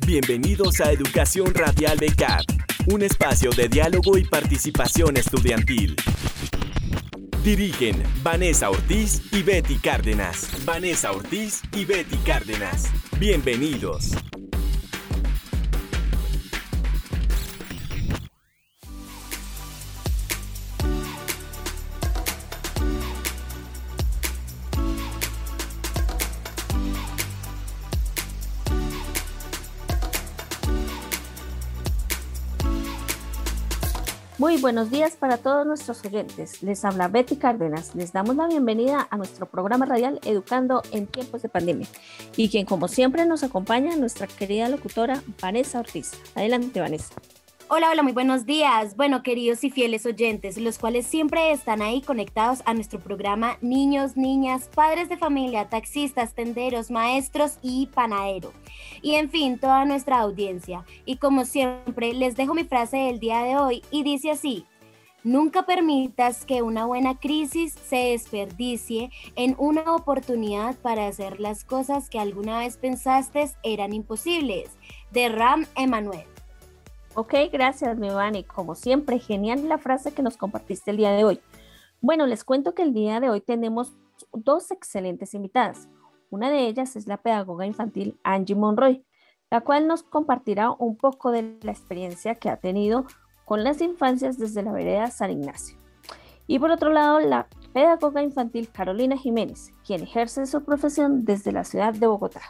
Bienvenidos a Educación Radial de CAP, un espacio de diálogo y participación estudiantil. Dirigen Vanessa Ortiz y Betty Cárdenas. Vanessa Ortiz y Betty Cárdenas. Bienvenidos. Buenos días para todos nuestros oyentes. Les habla Betty Cárdenas. Les damos la bienvenida a nuestro programa radial Educando en tiempos de pandemia. Y quien como siempre nos acompaña, nuestra querida locutora Vanessa Ortiz. Adelante, Vanessa. Hola, hola, muy buenos días. Bueno, queridos y fieles oyentes, los cuales siempre están ahí conectados a nuestro programa Niños, Niñas, Padres de Familia, Taxistas, Tenderos, Maestros y Panadero. Y en fin, toda nuestra audiencia. Y como siempre, les dejo mi frase del día de hoy y dice así. Nunca permitas que una buena crisis se desperdicie en una oportunidad para hacer las cosas que alguna vez pensaste eran imposibles. De Ram Emanuel. Ok, gracias, Y Como siempre, genial la frase que nos compartiste el día de hoy. Bueno, les cuento que el día de hoy tenemos dos excelentes invitadas. Una de ellas es la pedagoga infantil Angie Monroy, la cual nos compartirá un poco de la experiencia que ha tenido con las infancias desde la vereda San Ignacio. Y por otro lado, la pedagoga infantil Carolina Jiménez, quien ejerce su profesión desde la ciudad de Bogotá.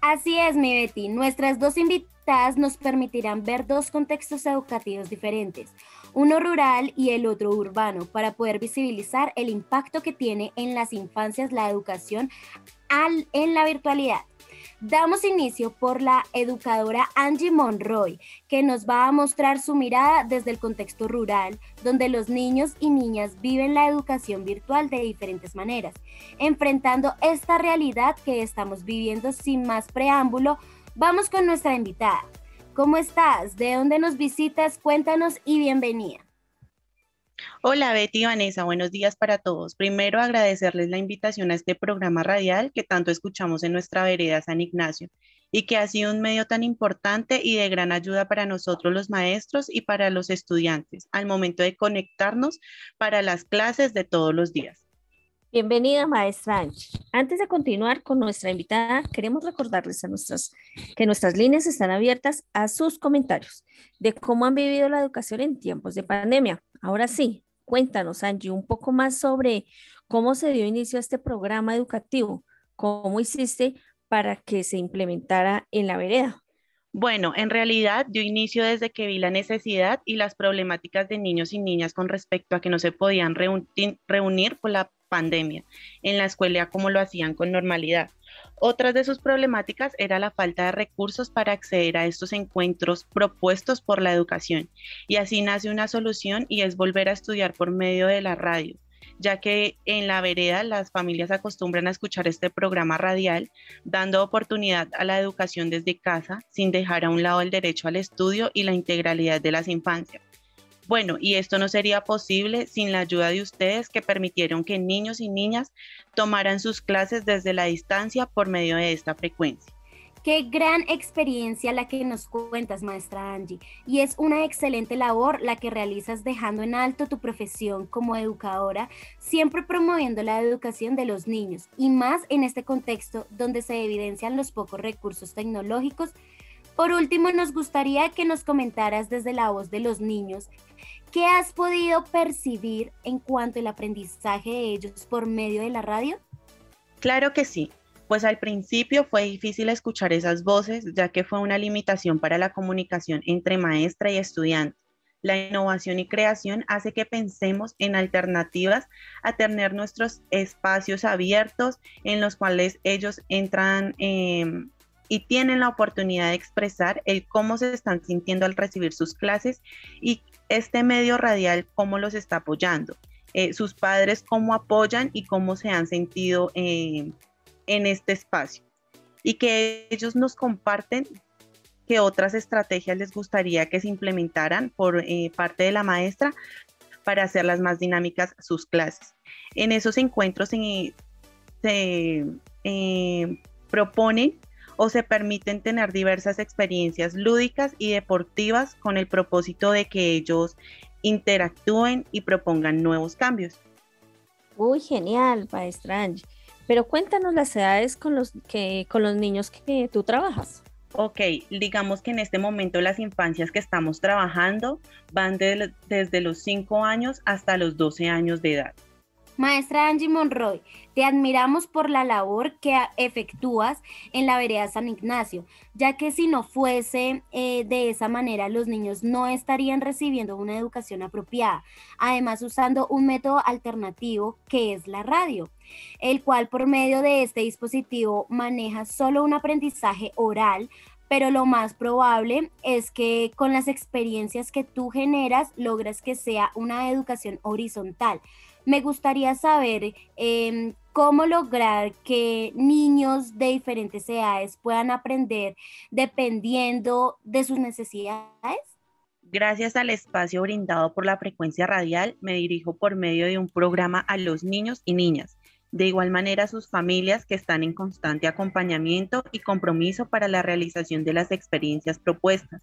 Así es, mi Betty. Nuestras dos invitadas nos permitirán ver dos contextos educativos diferentes, uno rural y el otro urbano, para poder visibilizar el impacto que tiene en las infancias la educación en la virtualidad. Damos inicio por la educadora Angie Monroy, que nos va a mostrar su mirada desde el contexto rural, donde los niños y niñas viven la educación virtual de diferentes maneras, enfrentando esta realidad que estamos viviendo sin más preámbulo. Vamos con nuestra invitada. ¿Cómo estás? ¿De dónde nos visitas? Cuéntanos y bienvenida. Hola Betty y Vanessa, buenos días para todos. Primero agradecerles la invitación a este programa radial que tanto escuchamos en nuestra vereda San Ignacio y que ha sido un medio tan importante y de gran ayuda para nosotros los maestros y para los estudiantes al momento de conectarnos para las clases de todos los días. Bienvenida, maestra Antes de continuar con nuestra invitada, queremos recordarles a nuestras, que nuestras líneas están abiertas a sus comentarios de cómo han vivido la educación en tiempos de pandemia. Ahora sí, cuéntanos, Angie, un poco más sobre cómo se dio inicio a este programa educativo, cómo hiciste para que se implementara en la vereda. Bueno, en realidad dio inicio desde que vi la necesidad y las problemáticas de niños y niñas con respecto a que no se podían reunir por la pandemia en la escuela como lo hacían con normalidad. Otras de sus problemáticas era la falta de recursos para acceder a estos encuentros propuestos por la educación. Y así nace una solución y es volver a estudiar por medio de la radio, ya que en la vereda las familias acostumbran a escuchar este programa radial, dando oportunidad a la educación desde casa, sin dejar a un lado el derecho al estudio y la integralidad de las infancias. Bueno, y esto no sería posible sin la ayuda de ustedes que permitieron que niños y niñas tomaran sus clases desde la distancia por medio de esta frecuencia. Qué gran experiencia la que nos cuentas, maestra Angie. Y es una excelente labor la que realizas dejando en alto tu profesión como educadora, siempre promoviendo la educación de los niños y más en este contexto donde se evidencian los pocos recursos tecnológicos. Por último, nos gustaría que nos comentaras desde la voz de los niños ¿Qué has podido percibir en cuanto al aprendizaje de ellos por medio de la radio? Claro que sí, pues al principio fue difícil escuchar esas voces, ya que fue una limitación para la comunicación entre maestra y estudiante. La innovación y creación hace que pensemos en alternativas a tener nuestros espacios abiertos en los cuales ellos entran em, y tienen la oportunidad de expresar el cómo se están sintiendo al recibir sus clases y este medio radial cómo los está apoyando, eh, sus padres cómo apoyan y cómo se han sentido eh, en este espacio. Y que ellos nos comparten qué otras estrategias les gustaría que se implementaran por eh, parte de la maestra para hacerlas más dinámicas sus clases. En esos encuentros se proponen o se permiten tener diversas experiencias lúdicas y deportivas con el propósito de que ellos interactúen y propongan nuevos cambios. Uy, genial, maestra Angie. Pero cuéntanos las edades con los, que, con los niños que tú trabajas. Ok, digamos que en este momento las infancias que estamos trabajando van desde los 5 años hasta los 12 años de edad. Maestra Angie Monroy, te admiramos por la labor que efectúas en la vereda San Ignacio, ya que si no fuese eh, de esa manera, los niños no estarían recibiendo una educación apropiada, además usando un método alternativo que es la radio, el cual por medio de este dispositivo maneja solo un aprendizaje oral pero lo más probable es que con las experiencias que tú generas logras que sea una educación horizontal, me gustaría saber em, cómo lograr que niños de diferentes edades puedan aprender dependiendo de sus necesidades. Gracias al espacio brindado por la frecuencia radial, me dirijo por medio de un programa a los niños y niñas. De igual manera, a sus familias que están en constante acompañamiento y compromiso para la realización de las experiencias propuestas.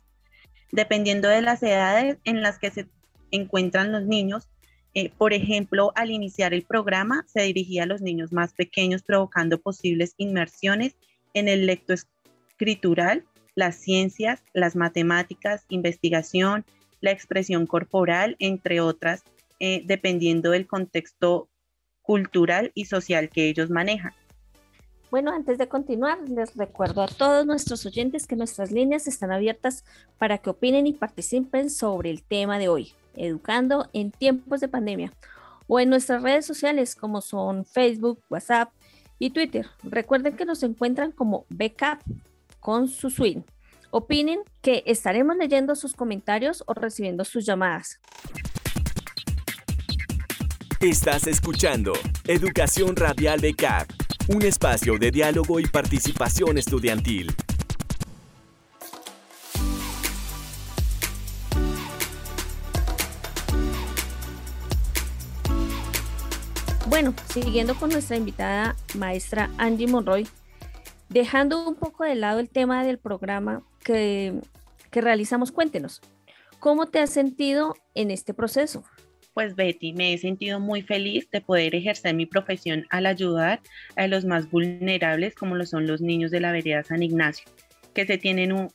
Dependiendo de las edades en las que se encuentran los niños, eh, por ejemplo, al iniciar el programa se dirigía a los niños más pequeños provocando posibles inmersiones en el lectoescritural, las ciencias, las matemáticas, investigación, la expresión corporal, entre otras, eh, dependiendo del contexto cultural y social que ellos manejan. Bueno, antes de continuar, les recuerdo a todos nuestros oyentes que nuestras líneas están abiertas para que opinen y participen sobre el tema de hoy. Educando en tiempos de pandemia, o en nuestras redes sociales como son Facebook, WhatsApp y Twitter. Recuerden que nos encuentran como Backup con su swing. Opinen que estaremos leyendo sus comentarios o recibiendo sus llamadas. Estás escuchando Educación Radial Backup, un espacio de diálogo y participación estudiantil. Bueno, siguiendo con nuestra invitada maestra Angie Monroy, dejando un poco de lado el tema del programa que, realizamos, cuéntenos, ¿cómo te has sentido en este proceso? Pues Betty, me he sentido muy feliz de poder ejercer mi profesión al ayudar a los más vulnerables como lo son los niños de la vereda San Ignacio, que se tienen un,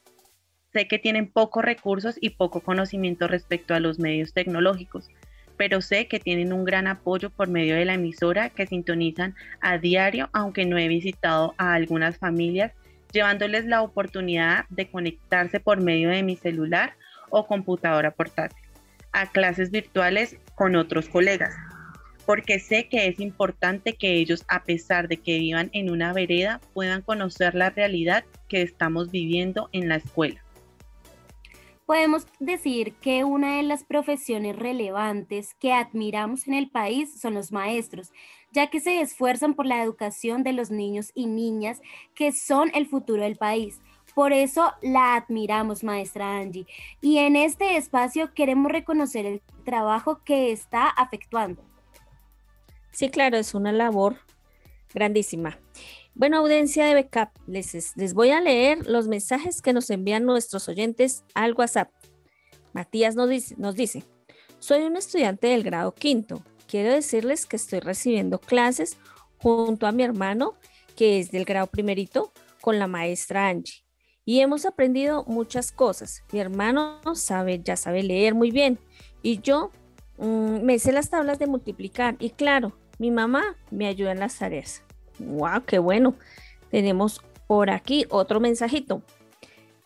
sé que tienen pocos recursos y poco conocimiento respecto a los medios tecnológicos pero sé que tienen un gran apoyo por medio de la emisora que sintonizan a diario, aunque no he visitado a algunas familias, llevándoles la oportunidad de conectarse por medio de mi celular o computadora portátil a clases virtuales con otros colegas, porque sé que es importante que ellos, a pesar de que vivan en una vereda, puedan conocer la realidad que estamos viviendo en la escuela. Podemos decir que una de las profesiones relevantes que admiramos en el país son los maestros, ya que se esfuerzan por la educación de los niños y niñas que son el futuro del país. Por eso la admiramos, maestra Angie. Y en este espacio queremos reconocer el trabajo que está afectuando. Sí, claro, es una labor grandísima. Bueno, audiencia de Backup, les, les voy a leer los mensajes que nos envían nuestros oyentes al WhatsApp. Matías nos dice, nos dice, soy un estudiante del grado quinto. Quiero decirles que estoy recibiendo clases junto a mi hermano, que es del grado primerito, con la maestra Angie. Y hemos aprendido muchas cosas. Mi hermano sabe, ya sabe leer muy bien. Y yo mm, me sé las tablas de multiplicar. Y claro, mi mamá me ayuda en las tareas. ¡Wow! ¡Qué bueno! Tenemos por aquí otro mensajito.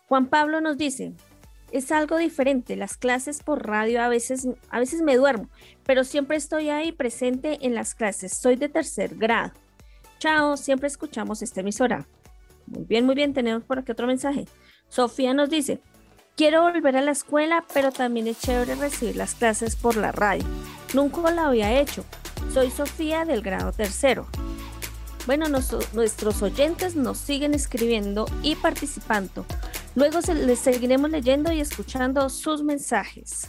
Juan Pablo nos dice, es algo diferente. Las clases por radio a veces, a veces me duermo, pero siempre estoy ahí presente en las clases. Soy de tercer grado. Chao, siempre escuchamos esta emisora. Muy bien, muy bien, tenemos por aquí otro mensaje. Sofía nos dice, quiero volver a la escuela, pero también es chévere recibir las clases por la radio. Nunca lo había hecho. Soy Sofía del grado tercero. Bueno, nuestros oyentes nos siguen escribiendo y participando. Luego les seguiremos leyendo y escuchando sus mensajes.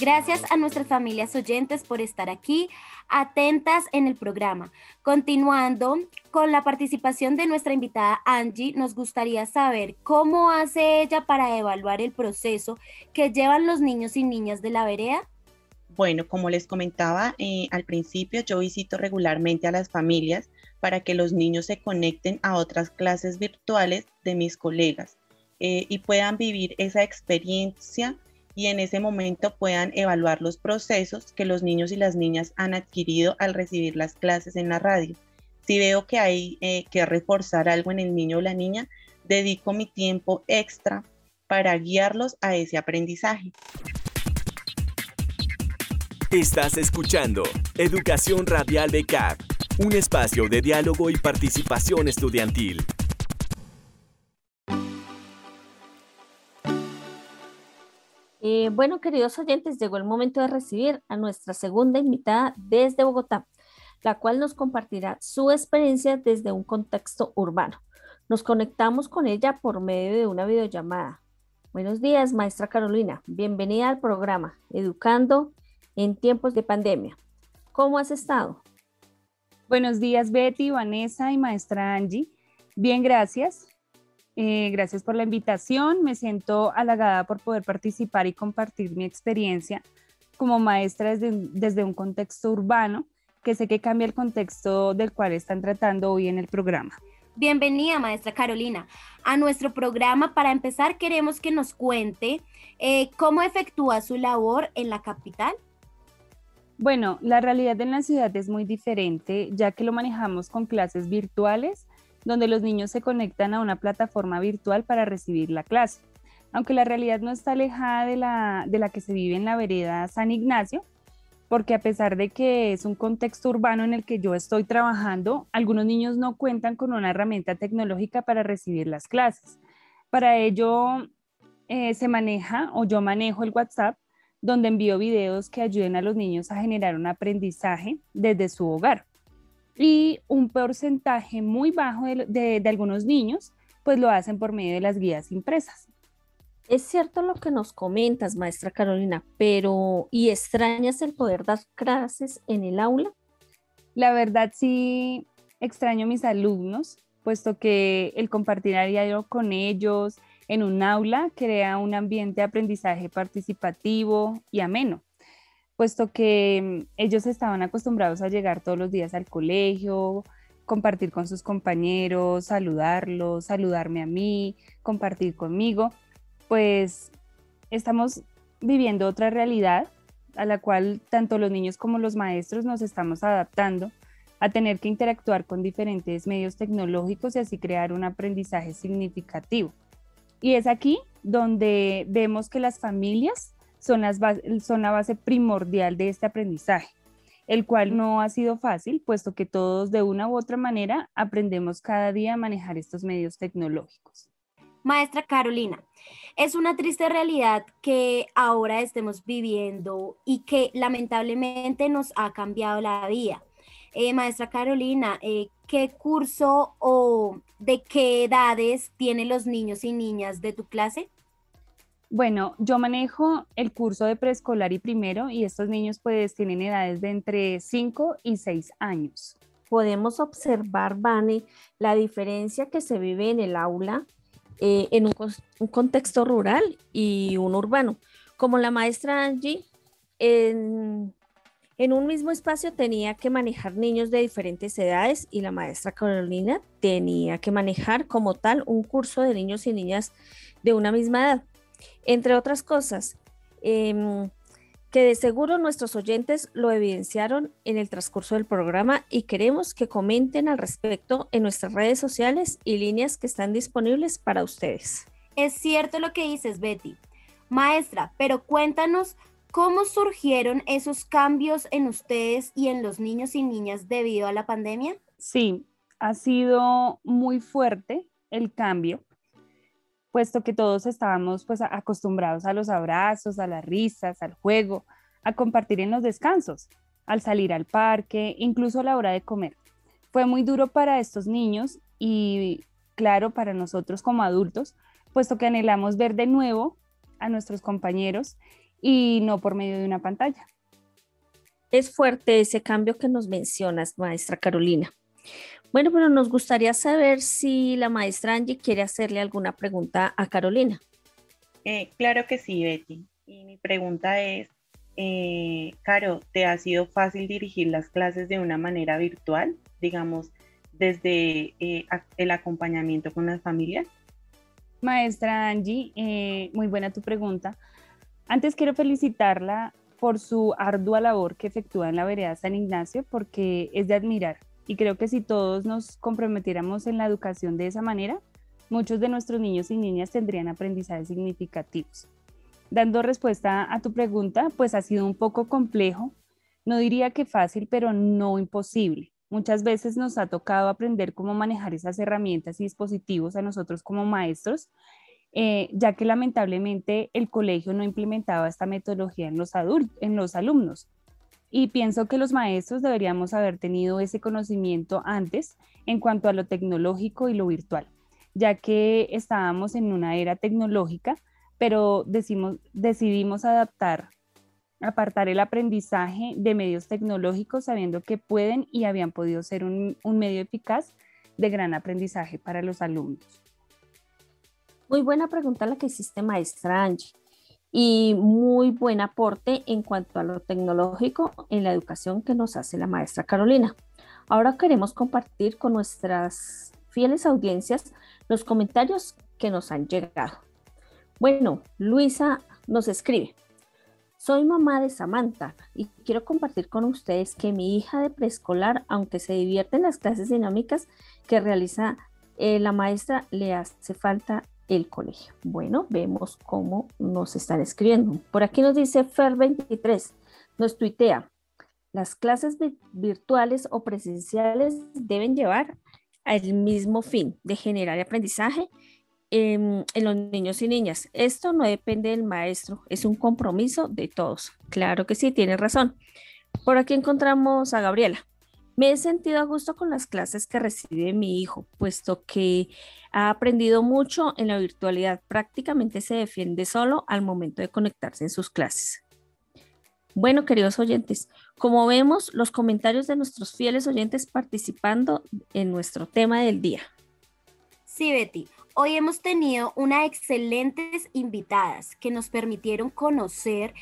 Gracias a nuestras familias oyentes por estar aquí. atentas en el programa. Continuando con la participación de nuestra invitada Angie, nos gustaría saber cómo hace ella para evaluar el proceso que llevan los niños y niñas de la vereda. Bueno, como les comentaba eh, al principio, yo visito regularmente a las familias para que los niños se conecten a otras clases virtuales de mis colegas eh, y puedan vivir esa experiencia y en ese momento puedan evaluar los procesos que los niños y las niñas han adquirido al recibir las clases en la radio. Si veo que hay eh, que reforzar algo en el niño o la niña, dedico mi tiempo extra para guiarlos a ese aprendizaje. Estás escuchando Educación Radial de CAP, un espacio de diálogo y participación estudiantil. Eh, bueno, queridos oyentes, llegó el momento de recibir a nuestra segunda invitada desde Bogotá, la cual nos compartirá su experiencia desde un contexto urbano. Nos conectamos con ella por medio de una videollamada. Buenos días, maestra Carolina. Bienvenida al programa Educando en tiempos de pandemia. ¿Cómo has estado? Buenos días, Betty, Vanessa y maestra Angie. Bien, gracias. Eh, gracias por la invitación. Me siento halagada por poder participar y compartir mi experiencia como maestra desde, desde, un contexto urbano, que sé que cambia el contexto del cual están tratando hoy en el programa. Bienvenida, maestra Carolina, a nuestro programa. Para empezar, queremos que nos cuente eh, cómo efectúa su labor en la capital. Bueno, la realidad en la ciudad es muy diferente, ya que lo manejamos con clases virtuales donde los niños se conectan a una plataforma virtual para recibir la clase. Aunque la realidad no está alejada de la, de la que se vive en la vereda San Ignacio, porque a pesar de que es un contexto urbano en el que yo estoy trabajando, algunos niños no cuentan con una herramienta tecnológica para recibir las clases. Para ello eh, se maneja o yo manejo el WhatsApp, donde envío videos que ayuden a los niños a generar un aprendizaje desde su hogar y un porcentaje muy bajo de, algunos niños pues lo hacen por medio de las guías impresas. Es cierto lo que nos comentas, maestra Carolina, pero ¿y extrañas el poder dar clases en el aula? La verdad sí extraño a mis alumnos, puesto que el compartir a diario con ellos en un aula crea un ambiente de aprendizaje participativo y ameno puesto que mm, ellos estaban acostumbrados a llegar todos los días al colegio, compartir con sus compañeros, saludarlos, saludarme a mí, compartir conmigo, pues estamos viviendo otra realidad a la cual tanto los niños como los maestros nos estamos adaptando a tener que interactuar con diferentes medios tecnológicos y así crear un aprendizaje significativo. Y es aquí donde vemos que las familias son, la base primordial de este aprendizaje, el cual no ha sido fácil, puesto que todos de una u otra manera aprendemos cada día a manejar estos medios tecnológicos. Maestra Carolina, es una triste realidad que ahora estemos viviendo y que lamentablemente nos ha cambiado la vida. Eh, maestra Carolina, eh, ¿qué curso o de qué edades tienen los niños y niñas de tu clase? Bueno, yo manejo el curso de preescolar y primero y estos niños pues tienen edades de entre 5 y 6 años. Podemos observar, Vane, la diferencia que se vive en el aula eh, en un, contexto rural y un urbano. Como la maestra Angie, en, en un mismo espacio tenía que manejar niños de diferentes edades y la maestra Carolina tenía que manejar como tal un curso de niños y niñas de una misma edad entre otras cosas, em, que de seguro nuestros oyentes lo evidenciaron en el transcurso del programa y queremos que comenten al respecto en nuestras redes sociales y líneas que están disponibles para ustedes. Es cierto lo que dices, Betty. Maestra, pero cuéntanos cómo surgieron esos cambios en ustedes y en los niños y niñas debido a la pandemia. Sí, ha sido muy fuerte el cambio puesto que todos estábamos pues acostumbrados a los abrazos, a las risas, al juego, a compartir en los descansos, al salir al parque, incluso a la hora de comer. Fue muy duro para estos niños y claro para nosotros como adultos, puesto que anhelamos ver de nuevo a nuestros compañeros y no por medio de una pantalla. Es fuerte ese cambio que nos mencionas, maestra Carolina. Bueno, pero nos gustaría saber si la maestra Angie quiere hacerle alguna pregunta a Carolina. Eh, claro que sí, Betty. Y mi pregunta es, eh, Caro, ¿te ha sido fácil dirigir las clases de una manera virtual, digamos, desde eh, el acompañamiento con las familias? Maestra Angie, eh, muy buena tu pregunta. Antes quiero felicitarla por su ardua labor que efectúa en la vereda San Ignacio, porque es de admirar. Y creo que si todos nos comprometiéramos en la educación de esa manera, muchos de nuestros niños y niñas tendrían aprendizajes significativos. Dando respuesta a tu pregunta, pues ha sido un poco complejo, no diría que fácil, pero no imposible. Muchas veces nos ha tocado aprender cómo manejar esas herramientas y dispositivos a nosotros como maestros, eh, ya que lamentablemente el colegio no implementaba esta metodología en los, en los alumnos. Y pienso que los maestros deberíamos haber tenido ese conocimiento antes en cuanto a lo tecnológico y lo virtual, ya que estábamos en una era tecnológica pero decidimos adaptar, apartar el aprendizaje de medios tecnológicos sabiendo que pueden y habían podido ser un, un medio eficaz de gran aprendizaje para los alumnos. Muy buena pregunta la que hiciste, maestra Angie, y muy buen aporte en cuanto a lo tecnológico en la educación que nos hace la maestra Carolina. Ahora queremos compartir con nuestras fieles audiencias los comentarios que nos han llegado. Bueno, Luisa nos escribe. Soy mamá de Samantha y quiero compartir con ustedes que mi hija de preescolar, aunque se divierte en las clases dinámicas que realiza eh, la maestra, le hace falta el colegio. Bueno, vemos cómo nos están escribiendo. Por aquí nos dice Fer23, nos tuitea, las clases virtuales o presenciales deben llevar al mismo fin de generar aprendizaje en, los niños y niñas. Esto no depende del maestro, es un compromiso de todos. Claro que sí, tiene razón. Por aquí encontramos a Gabriela. Me he sentido a gusto con las clases que recibe mi hijo, puesto que ha aprendido mucho en la virtualidad. Prácticamente se defiende solo al momento de conectarse en sus clases. Bueno, queridos oyentes, como vemos los comentarios de nuestros fieles oyentes participando en nuestro tema del día. Sí, Betty. Hoy hemos tenido unas excelentes invitadas que nos permitieron conocer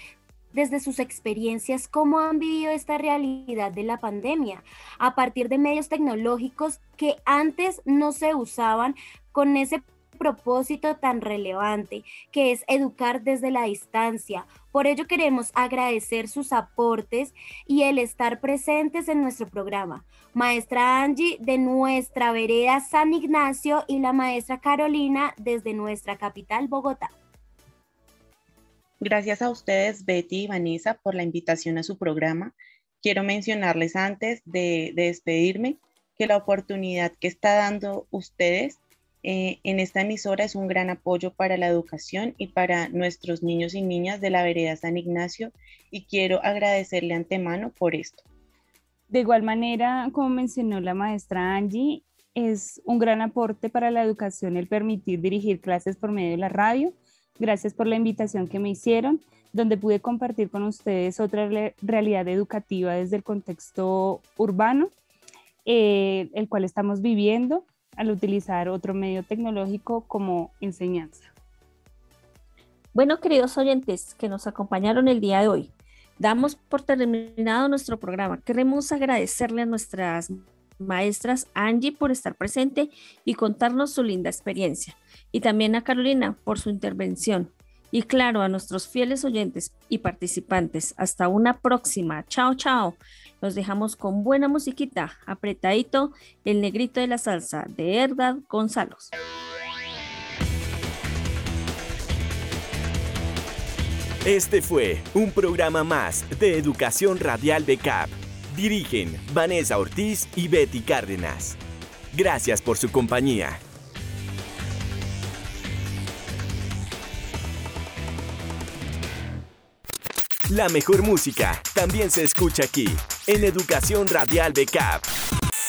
desde sus experiencias cómo han vivido esta realidad de la pandemia a partir de medios tecnológicos que antes no se usaban con ese propósito tan relevante, que es educar desde la distancia. Por ello queremos agradecer sus aportes y el estar presentes en nuestro programa. Maestra Angie de nuestra vereda San Ignacio y la maestra Carolina desde nuestra capital Bogotá. Gracias a ustedes, Betty y Vanessa, por la invitación a su programa. Quiero mencionarles antes de, de despedirme que la oportunidad que está dando ustedes eh, en esta emisora es un gran apoyo para la educación y para nuestros niños y niñas de la vereda San Ignacio y quiero agradecerle antemano por esto. De igual manera, como mencionó la maestra Angie, es un gran aporte para la educación el permitir dirigir clases por medio de la radio. Gracias por la invitación que me hicieron, donde pude compartir con ustedes otra realidad educativa desde el contexto urbano, eh, el cual estamos viviendo al utilizar otro medio tecnológico como enseñanza. Bueno, queridos oyentes que nos acompañaron el día de hoy, damos por terminado nuestro programa. Queremos agradecerle a nuestras maestras Angie por estar presente y contarnos su linda experiencia, y también a Carolina por su intervención. Y claro, a nuestros fieles oyentes y participantes, hasta una próxima. Chao, chao. Los dejamos con buena musiquita, apretadito, el negrito de la salsa de Herdad Gonzalo. Este fue un programa más de Educación Radial de CAP. Dirigen Vanessa Ortiz y Betty Cárdenas. Gracias por su compañía. La mejor música también se escucha aquí, en Educación Radial Backup.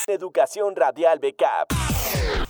Educación Radial Backup.